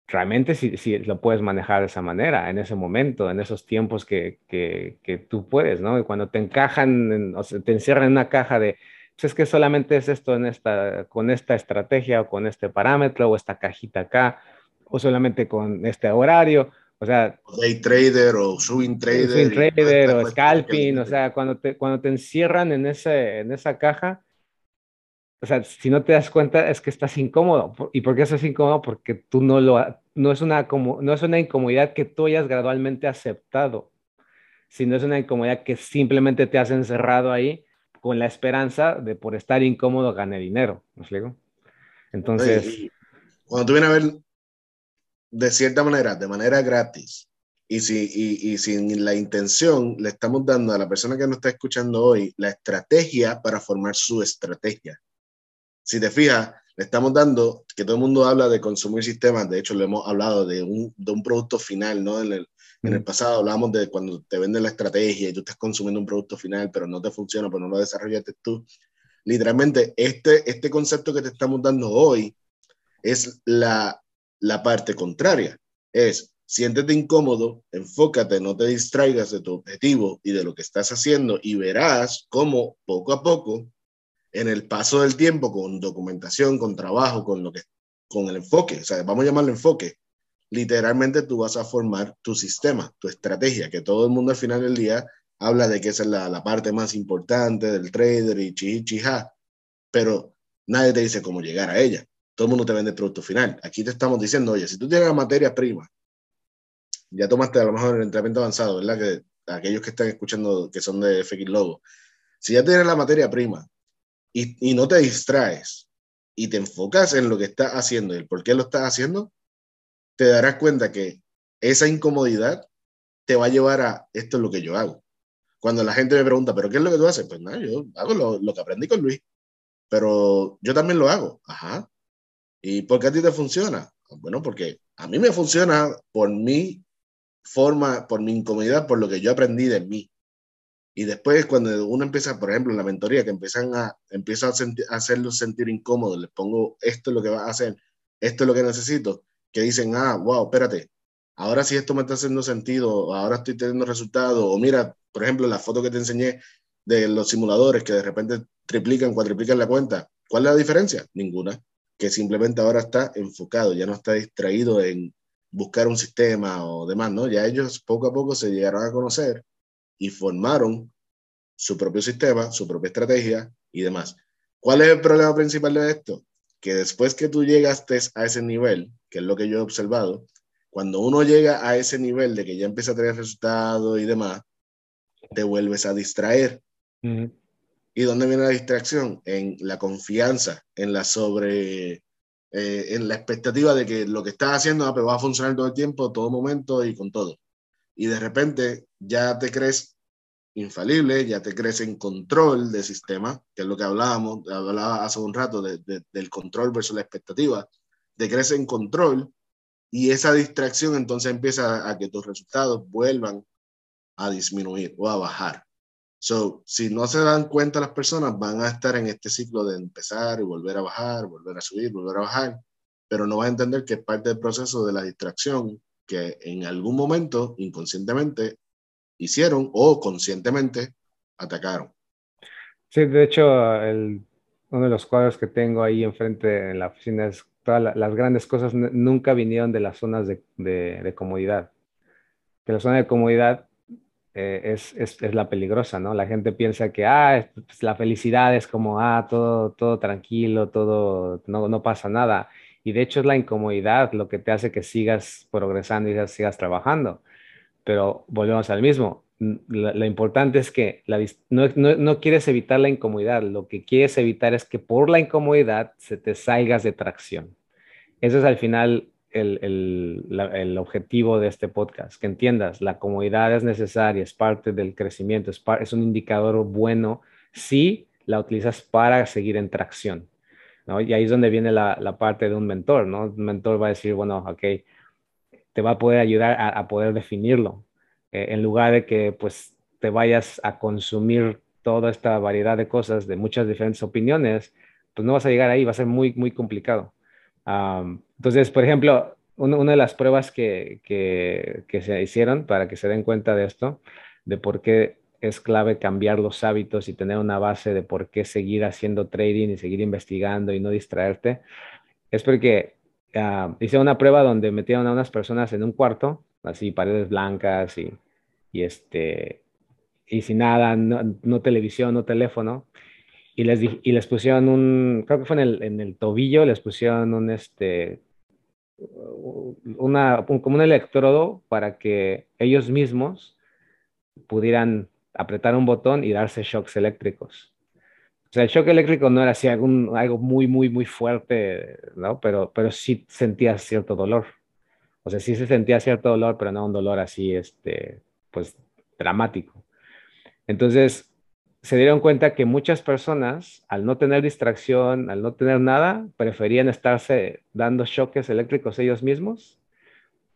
realmente si, si, lo puedes manejar de esa manera, en ese momento, en esos tiempos que, que, que tú puedes, ¿no? Cuando te encajan, en, o sea, te encierran en una caja de, pues es que solamente es esto en esta, con esta estrategia o con este parámetro o esta cajita acá, o solamente con este horario, o sea... Day trader o swing trader. Swing trader o scalping, o sea, cuando te, cuando te encierran en, ese, en esa caja, o sea, si no te das cuenta es que estás incómodo. ¿Y por qué estás incómodo? Porque tú no lo, no es una, como, no es una incomodidad que tú hayas gradualmente aceptado, sino es una incomodidad que simplemente te has encerrado ahí con la esperanza de por estar incómodo gane dinero. ¿Me explico? Entonces... cuando tú vienes a ver de cierta manera, de manera gratis, y, si, y, y, sin la intención, le estamos dando a la persona que nos está escuchando hoy la estrategia para formar su estrategia si te fijas, le estamos dando, que todo el mundo habla de consumir sistemas, de hecho lo hemos hablado de un, de un producto final, ¿no? En el, en el pasado hablábamos de cuando te venden la estrategia y tú estás consumiendo un producto final, pero no te funciona, pero no lo desarrollaste tú. Literalmente, este, este concepto que te estamos dando hoy es la, la parte contraria. Es, siéntete incómodo, enfócate, no te distraigas de tu objetivo y de lo que estás haciendo y verás cómo poco a poco en el paso del tiempo, con documentación, con trabajo, con, lo que, con el enfoque, o sea, vamos a llamarlo enfoque, literalmente tú vas a formar tu sistema, tu estrategia, que todo el mundo al final del día habla de que esa es la, la parte más importante del trader y chi, pero nadie te dice cómo llegar a ella. Todo el mundo te vende el producto final. Aquí te estamos diciendo, oye, si tú tienes la materia prima, ya tomaste a lo mejor el entrenamiento avanzado, ¿verdad? Que aquellos que están escuchando que son de FX Logo, si ya tienes la materia prima y, y no te distraes y te enfocas en lo que estás haciendo y el por qué lo estás haciendo, te darás cuenta que esa incomodidad te va a llevar a esto es lo que yo hago. Cuando la gente me pregunta, ¿pero qué es lo que tú haces? Pues nada, yo hago lo, lo que aprendí con Luis, pero yo también lo hago. Ajá. ¿Y por qué a ti te funciona? Bueno, porque a mí me funciona por mi forma, por mi incomodidad, por lo que yo aprendí de mí. Y después cuando uno empieza, por ejemplo, en la mentoría, que empiezan a, empieza a, hacerlos sentir incómodos, les pongo esto es lo que va a hacer, esto es lo que necesito, que dicen, ah, wow, espérate, ahora sí esto me está haciendo sentido, ahora estoy teniendo resultados, o mira, por ejemplo, la foto que te enseñé de los simuladores que de repente triplican, cuatriplican la cuenta, ¿cuál es la diferencia? Ninguna, que simplemente ahora está enfocado, ya no está distraído en buscar un sistema o demás, ¿no? Ya ellos poco a poco se llegaron a conocer y formaron su propio sistema, su propia estrategia y demás. ¿Cuál es el problema principal de esto? Que después que tú llegaste a ese nivel, que es lo que yo he observado, cuando uno llega a ese nivel de que ya empieza a tener resultados y demás, te vuelves a distraer. ¿Y dónde viene la distracción? En la confianza, en la sobre, eh, en la expectativa de que lo que estás haciendo ah, pues va a funcionar todo el tiempo, todo momento y con todo. Y de repente ya te crees infalible, ya te crees en control del sistema, que es lo que hablábamos, hablaba hace un rato del control versus la expectativa, te crees en control y esa distracción entonces empieza a que tus resultados vuelvan a disminuir o a bajar. So, si no se dan cuenta las personas, van a estar en este ciclo de empezar y volver a bajar, volver a subir, volver a bajar, pero no van a entender que es parte del proceso de la distracción que en algún momento inconscientemente hicieron o conscientemente atacaron. Sí, de hecho, uno de los cuadros que tengo ahí enfrente en la oficina es todas las grandes cosas nunca vinieron de las zonas de, de, de comodidad. De la zona de comodidad eh, es, es, es, la peligrosa, ¿no? La gente piensa que, ah, pues, la felicidad es como, ah, todo, todo tranquilo, todo, no, no pasa nada. Y de hecho es la incomodidad lo que te hace que sigas progresando y sigas trabajando. Pero volvemos al mismo. Lo, importante es que no, no, quieres evitar la incomodidad, lo que quieres evitar es que por la incomodidad se te salgas de tracción. Eso es al final el, el, objetivo de este podcast, que entiendas, la comodidad es necesaria, es parte del crecimiento, es, es un indicador bueno si la utilizas para seguir en tracción. ¿no? Y ahí es donde viene la, la, parte de un mentor, ¿no? Un mentor va a decir, bueno, ok, te va a poder ayudar a, a poder definirlo, eh, en lugar de que pues te vayas a consumir toda esta variedad de cosas, de muchas diferentes opiniones, pues no vas a llegar ahí, va a ser muy, muy complicado. Entonces, por ejemplo, una de las pruebas que, que, se hicieron para que se den cuenta de esto, de por qué es clave cambiar los hábitos y tener una base de por qué seguir haciendo trading y seguir investigando y no distraerte, es porque hice una prueba donde metieron a unas personas en un cuarto, así paredes blancas y, y este, y sin nada, no, televisión, no teléfono, y les, y les pusieron un, creo que fue en el, en el tobillo, les pusieron un, este, una, como un electrodo para que ellos mismos pudieran apretar un botón y darse shocks eléctricos. O sea, el shock eléctrico no era así algún, algo muy, muy, muy fuerte, ¿no? Pero, pero sí sentía cierto dolor. O sea, sí se sentía cierto dolor, pero no un dolor así, este, pues, dramático. Entonces, se dieron cuenta que muchas personas, al no tener distracción, al no tener nada, preferían estarse dando choques eléctricos ellos mismos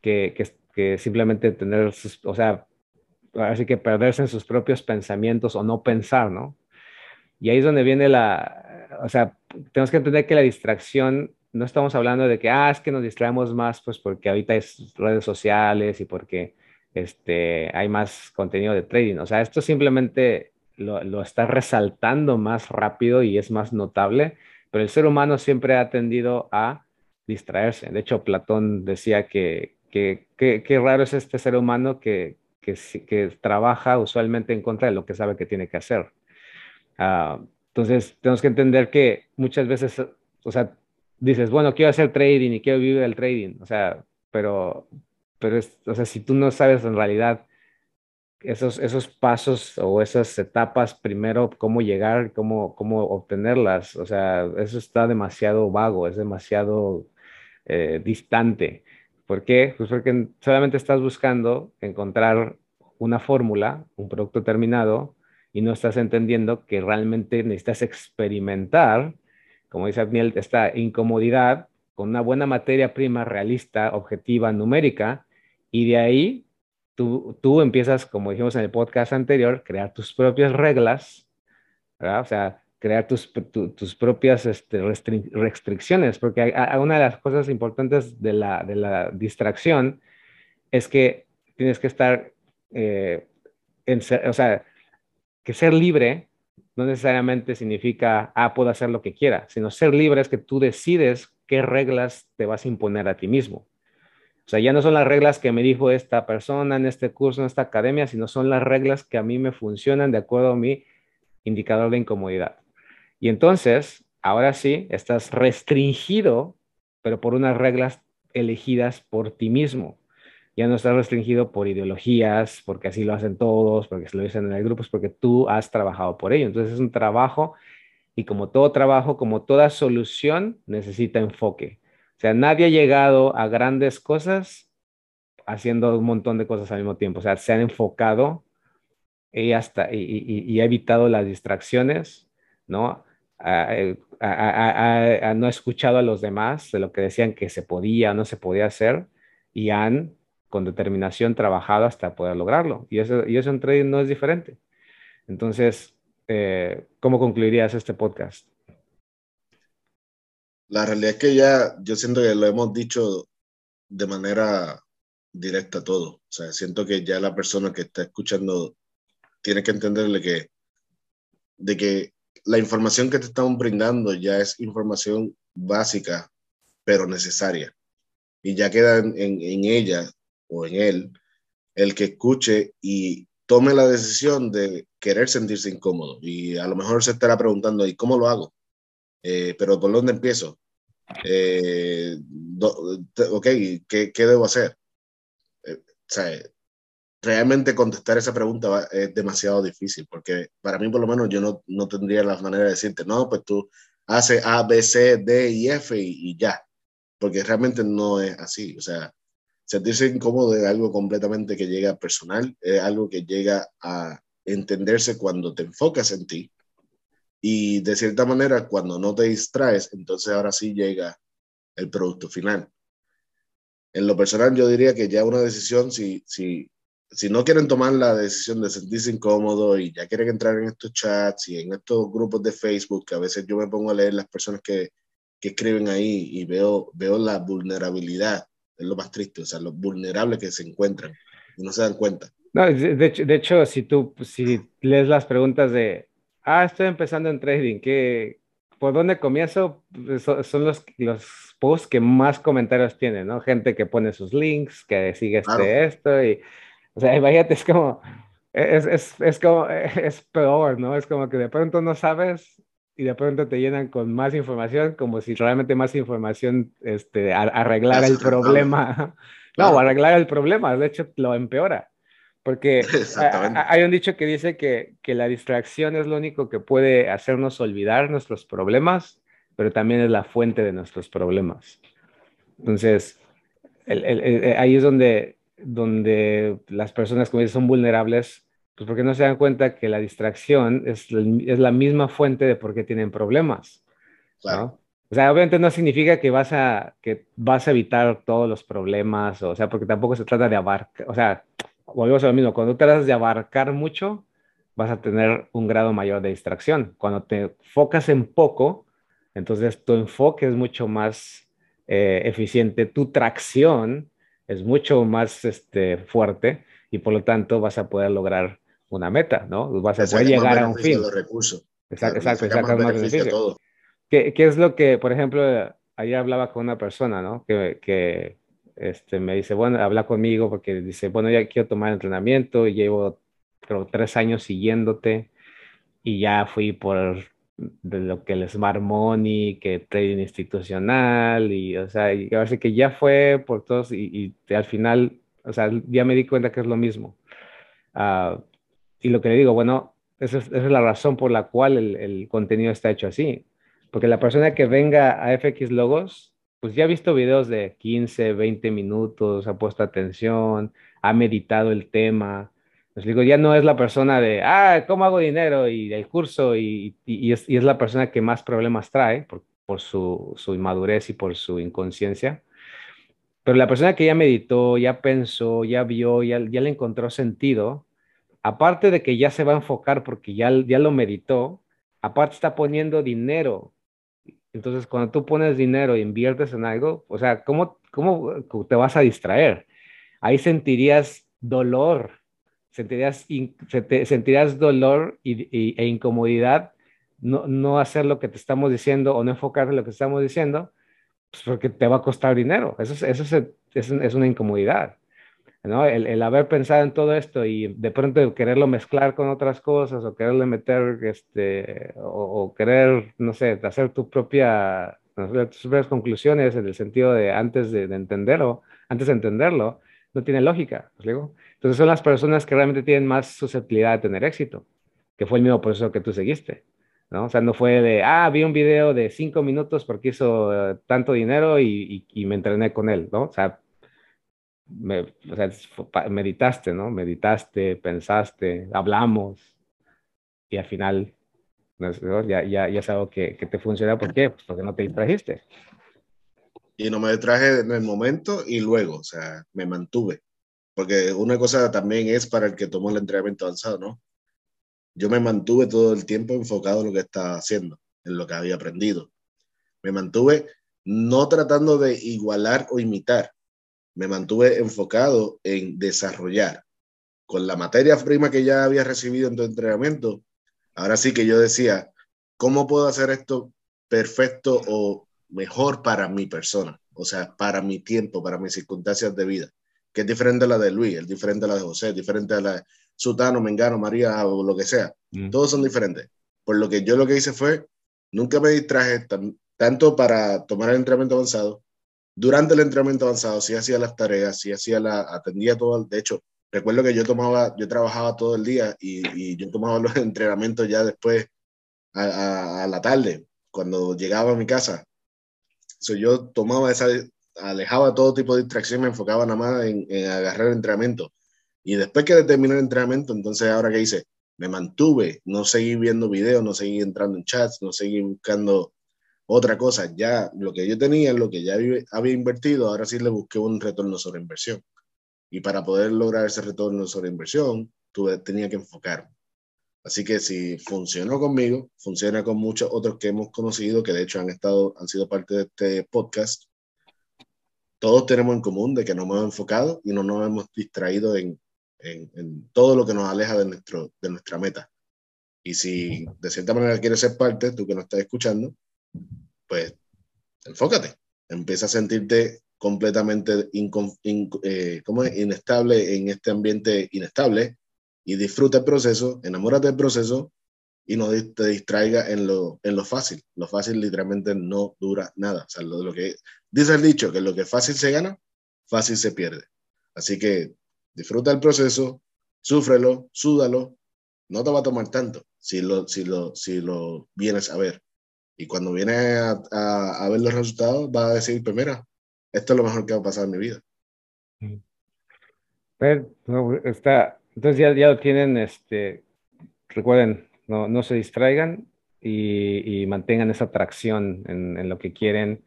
que, que, simplemente tener, sus, o sea, así que perderse en sus propios pensamientos o no pensar, ¿no? Y ahí es donde viene la, o sea, tenemos que entender que la distracción, no estamos hablando de que, ah, es que nos distraemos más, pues porque ahorita hay redes sociales y porque este, hay más contenido de trading. O sea, esto simplemente lo, está resaltando más rápido y es más notable, pero el ser humano siempre ha tendido a distraerse. De hecho, Platón decía que qué raro es este ser humano que, que, que, trabaja usualmente en contra de lo que sabe que tiene que hacer. Uh, entonces, tenemos que entender que muchas veces, o sea, dices, bueno, quiero hacer trading y quiero vivir el trading, o sea, pero, pero es, o sea, si tú no sabes en realidad esos, esos pasos o esas etapas, primero, cómo llegar, cómo, cómo obtenerlas. O sea, eso está demasiado vago, es demasiado eh, distante. ¿Por qué? Pues porque solamente estás buscando encontrar una fórmula, un producto terminado, y no estás entendiendo que realmente necesitas experimentar, como dice Abniel, esta incomodidad con una buena materia prima realista, objetiva, numérica, y de ahí tú, tú empiezas, como dijimos en el podcast anterior, crear tus propias reglas, ¿verdad? O sea, crear tus, tus propias este, restricciones, porque una de las cosas importantes de la, de la distracción es que tienes que estar, eh, en, o sea, que ser libre no necesariamente significa, ah, puedo hacer lo que quiera, sino ser libre es que tú decides qué reglas te vas a imponer a ti mismo. O sea, ya no son las reglas que me dijo esta persona en este curso, en esta academia, sino son las reglas que a mí me funcionan de acuerdo a mi indicador de incomodidad. Y entonces, ahora sí, estás restringido, pero por unas reglas elegidas por ti mismo. Ya no estás restringido por ideologías, porque así lo hacen todos, porque se lo dicen en el grupo, es porque tú has trabajado por ello. Entonces es un trabajo y como todo trabajo, como toda solución, necesita enfoque. O sea, nadie ha llegado a grandes cosas haciendo un montón de cosas al mismo tiempo. O sea, se han enfocado y, hasta, y, ha evitado las distracciones, ¿no? no ha escuchado a los demás de lo que decían que se podía o no se podía hacer y han con determinación trabajado hasta poder lograrlo. Y eso, y eso en trading no es diferente. Entonces, eh, ¿cómo concluirías este podcast? La realidad es que ya yo siento que lo hemos dicho de manera directa todo. O sea, siento que ya la persona que está escuchando tiene que entenderle que de que la información que te estamos brindando ya es información básica, pero necesaria. Y ya queda en, en ella o en él el que escuche y tome la decisión de querer sentirse incómodo. Y a lo mejor se estará preguntando, ¿y cómo lo hago? Eh, pero ¿por dónde empiezo? Eh, ok, ¿qué, ¿qué, debo hacer? Eh, sea, realmente contestar esa pregunta es demasiado difícil, porque para mí por lo menos yo no, no tendría la manera de decirte, no, pues tú haces A, B, C, D y F y, y ya, porque realmente no es así. O sea, sentirse incómodo es algo completamente que llega personal, es algo que llega a entenderse cuando te enfocas en ti y de cierta manera cuando no te distraes, entonces ahora sí llega el producto final. En lo personal yo diría que ya una decisión, si, si, si no quieren tomar la decisión de sentirse incómodo y ya quieren entrar en estos chats y en estos grupos de Facebook, que a veces yo me pongo a leer las personas que, que escriben ahí y veo, veo la vulnerabilidad es lo más triste, o sea, lo vulnerables que se encuentran y no se dan cuenta. No, de, hecho, de hecho, si tú si lees las preguntas de, ah, estoy empezando en trading, ¿qué, ¿por dónde comienzo? Pues, son los, los posts que más comentarios tienen, ¿no? Gente que pone sus links, que sigue este, esto, y, o sea, imagínate, es como, es, es, es como, es peor, ¿no? Es como que de pronto no sabes y de pronto te llenan con más información, como si realmente más información este, arreglara el problema. No, arreglar el problema, de hecho lo empeora. Porque hay un dicho que dice que, que, la distracción es lo único que puede hacernos olvidar nuestros problemas, pero también es la fuente de nuestros problemas. Entonces, ahí es donde, donde las personas, como son vulnerables pues porque no se dan cuenta que la distracción es, es la misma fuente de por qué tienen problemas. Claro. O sea, obviamente no significa que vas a, que vas a evitar todos los problemas, o sea, porque tampoco se trata de abarcar, o sea, volvemos a lo mismo, cuando tratas de abarcar mucho, vas a tener un grado mayor de distracción. Cuando te enfocas en poco, entonces tu enfoque es mucho más eh, eficiente, tu tracción es mucho más este, fuerte y por lo tanto vas a poder lograr una meta, ¿no? Vas a poder llegar a un fin. Exacto, exacto, exacto más beneficio. ¿Qué, ¿Qué, es lo que, por ejemplo, ayer hablaba con una persona, ¿no? Que, que este, me dice, bueno, habla conmigo porque dice, bueno, ya quiero tomar entrenamiento, y llevo creo, tres años siguiéndote y ya fui por de lo que el Smart Money, que trading institucional, y o sea, y a que ya fue por todos y, y al final, o sea, ya me di cuenta que es lo mismo. Ah, y lo que le digo, bueno, esa es, la razón por la cual el, contenido está hecho así. Porque la persona que venga a FX Logos, pues ya ha visto videos de 15, 20 minutos, ha puesto atención, ha meditado el tema. Les digo, ya no es la persona de, ah, ¿cómo hago dinero? Y el curso, y, y, es, y es, la persona que más problemas trae por, por su, su, inmadurez y por su inconsciencia. Pero la persona que ya meditó, ya pensó, ya vio, ya, ya le encontró sentido, aparte de que ya se va a enfocar porque ya, ya lo meditó, aparte está poniendo dinero. Entonces, cuando tú pones dinero e inviertes en algo, o sea, ¿cómo, cómo te vas a distraer? Ahí sentirías dolor, sentirías, sentirías dolor y, e incomodidad no, no hacer lo que te estamos diciendo o no enfocarte en lo que estamos diciendo, pues porque te va a costar dinero. Eso, eso es, es, es una incomodidad. ¿No? El, haber pensado en todo esto y de pronto quererlo mezclar con otras cosas o quererle meter, este, o, querer, no sé, hacer tu propia, tus propias conclusiones en el sentido de antes de, entenderlo, antes de entenderlo, no tiene lógica, digo? Entonces son las personas que realmente tienen más susceptibilidad de tener éxito, que fue el mismo proceso que tú seguiste. ¿no? O sea, no fue de, ah, vi un video de cinco minutos porque hizo eh, tanto dinero y, y, y, me entrené con él, ¿no? O sea, me, o sea, meditaste, ¿no? Meditaste, pensaste, hablamos y al final ya, ya, ya es algo que, que te funciona. ¿Por qué? Pues porque no te distrajiste. Y no me distraje en el momento y luego, o sea, me mantuve. Porque una cosa también es para el que tomó el entrenamiento avanzado, ¿no? Yo me mantuve todo el tiempo enfocado en lo que estaba haciendo, en lo que había aprendido. Me mantuve no tratando de igualar o imitar, me mantuve enfocado en desarrollar. Con la materia prima que ya había recibido en tu entrenamiento, ahora sí que yo decía, ¿cómo puedo hacer esto perfecto o mejor para mi persona? O sea, para mi tiempo, para mis circunstancias de vida, que es diferente a la de Luis, es diferente a la de José, es diferente a la de Sutano, Mengano, María o lo que sea. Mm. Todos son diferentes. Por lo que yo lo que hice fue, nunca me distraje tanto para tomar el entrenamiento avanzado durante el entrenamiento avanzado sí hacía las tareas, sí hacía la, atendía todo, de hecho, recuerdo que yo tomaba, yo trabajaba todo el día y, y yo tomaba los entrenamientos ya después a, a, la tarde, cuando llegaba a mi casa. So, yo tomaba esa, alejaba todo tipo de distracción, me enfocaba nada más en, en agarrar el entrenamiento. Y después que terminé el entrenamiento, entonces ahora que hice, me mantuve, no seguí viendo videos, no seguí entrando en chats, no seguí buscando otra cosa, ya lo que yo tenía, lo que ya había invertido, ahora sí le busqué un retorno sobre inversión. Y para poder lograr ese retorno sobre inversión, tuve, tenía que enfocarme. Así que si funcionó conmigo, funciona con muchos otros que hemos conocido, que de hecho han, estado, han sido parte de este podcast. Todos tenemos en común de que nos hemos enfocado y no nos hemos distraído en, en, todo lo que nos aleja de, nuestro, de nuestra meta. Y si de cierta manera quieres ser parte, tú que nos estás escuchando, pues enfócate, empieza a sentirte completamente eh, inestable en este ambiente inestable y disfruta el proceso, enamórate del proceso y no te distraiga en lo, fácil. Lo fácil literalmente no dura nada. O lo que dice el dicho, que lo que fácil se gana, fácil se pierde. Así que disfruta el proceso, súfrelo, súdalo, no te va a tomar tanto si lo, si lo, si lo vienes a ver. Y cuando viene a, a, ver los resultados, va a decir, pues mira, esto es lo mejor que va a pasar en mi vida. Pero, está, entonces ya, ya lo tienen, este, recuerden, no, no se distraigan y, y, mantengan esa atracción en, en lo que quieren.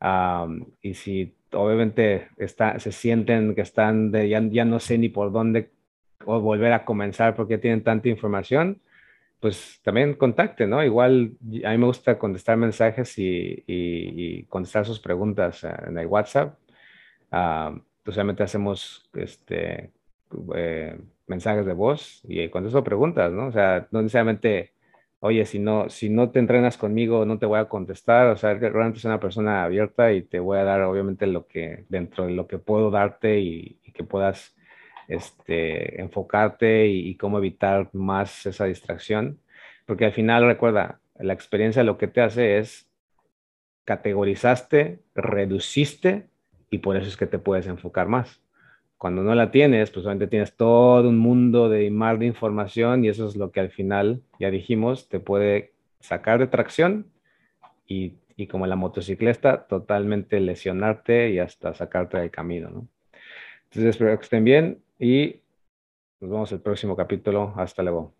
Um, y si obviamente está, se sienten que están de ya, ya no sé ni por dónde o volver a comenzar porque tienen tanta información, pues también contacte, ¿no? Igual a mí me gusta contestar mensajes y, contestar sus preguntas eh, en el WhatsApp. Uh, usualmente hacemos este, eh, mensajes de voz y contesto preguntas, ¿no? O sea, no necesariamente, oye, si no, si no te entrenas conmigo, no te voy a contestar. O sea, realmente soy una persona abierta y te voy a dar, obviamente, lo que, dentro de lo que puedo darte y, y que puedas este, enfocarte y, cómo evitar más esa distracción. Porque al final, recuerda, la experiencia lo que te hace es categorizaste, reduciste y por eso es que te puedes enfocar más. Cuando no la tienes, pues obviamente tienes todo un mundo de mar de información y eso es lo que al final, ya dijimos, te puede sacar de tracción y, y como la motocicleta, totalmente lesionarte y hasta sacarte del camino, ¿no? Entonces espero que estén bien y nos vemos el próximo capítulo. Hasta luego.